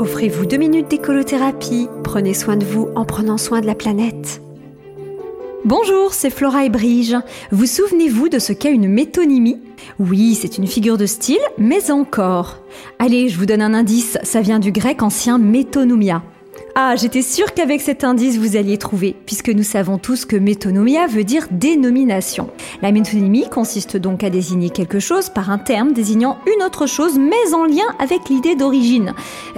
Offrez-vous deux minutes d'écolothérapie. Prenez soin de vous en prenant soin de la planète. Bonjour, c'est Flora et Brige. Vous souvenez-vous de ce qu'est une métonymie? Oui, c'est une figure de style, mais encore. Allez, je vous donne un indice, ça vient du grec ancien métonomia. Ah, j'étais sûre qu'avec cet indice vous alliez trouver, puisque nous savons tous que métonomia veut dire dénomination. La métonymie consiste donc à désigner quelque chose par un terme désignant une autre chose, mais en lien avec l'idée d'origine.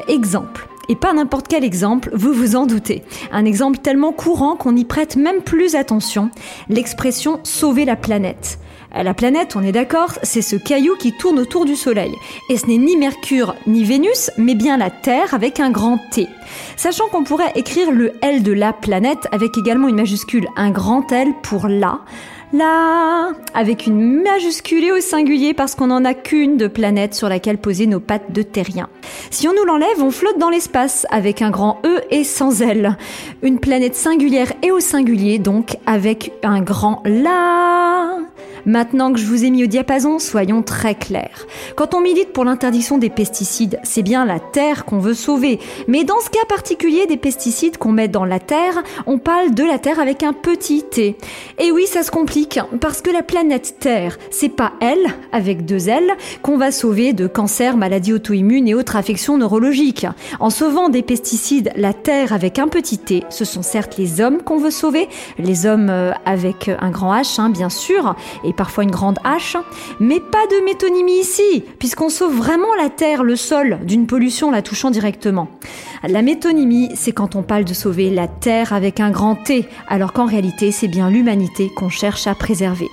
Exemple. Et pas n'importe quel exemple, vous vous en doutez. Un exemple tellement courant qu'on n'y prête même plus attention. L'expression sauver la planète. La planète, on est d'accord, c'est ce caillou qui tourne autour du Soleil. Et ce n'est ni Mercure ni Vénus, mais bien la Terre avec un grand T. Sachant qu'on pourrait écrire le L de la planète avec également une majuscule, un grand L pour la, la, avec une majuscule et au singulier parce qu'on n'en a qu'une de planète sur laquelle poser nos pattes de terriens. Si on nous l'enlève, on flotte dans l'espace avec un grand E et sans L. Une planète singulière et au singulier donc avec un grand la. Maintenant que je vous ai mis au diapason, soyons très clairs. Quand on milite pour l'interdiction des pesticides, c'est bien la terre qu'on veut sauver. Mais dans ce cas particulier des pesticides qu'on met dans la terre, on parle de la terre avec un petit t. Et oui, ça se complique parce que la planète Terre, c'est pas elle avec deux L qu'on va sauver de cancer, maladies auto-immunes et autres affections neurologiques. En sauvant des pesticides, la Terre avec un petit t, ce sont certes les hommes qu'on veut sauver, les hommes euh, avec un grand H, hein, bien sûr, et parfois une grande hache, mais pas de métonymie ici, puisqu'on sauve vraiment la terre, le sol, d'une pollution la touchant directement. La métonymie, c'est quand on parle de sauver la terre avec un grand T, alors qu'en réalité, c'est bien l'humanité qu'on cherche à préserver.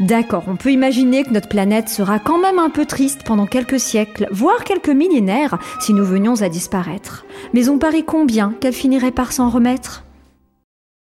D'accord, on peut imaginer que notre planète sera quand même un peu triste pendant quelques siècles, voire quelques millénaires, si nous venions à disparaître. Mais on parie combien qu'elle finirait par s'en remettre?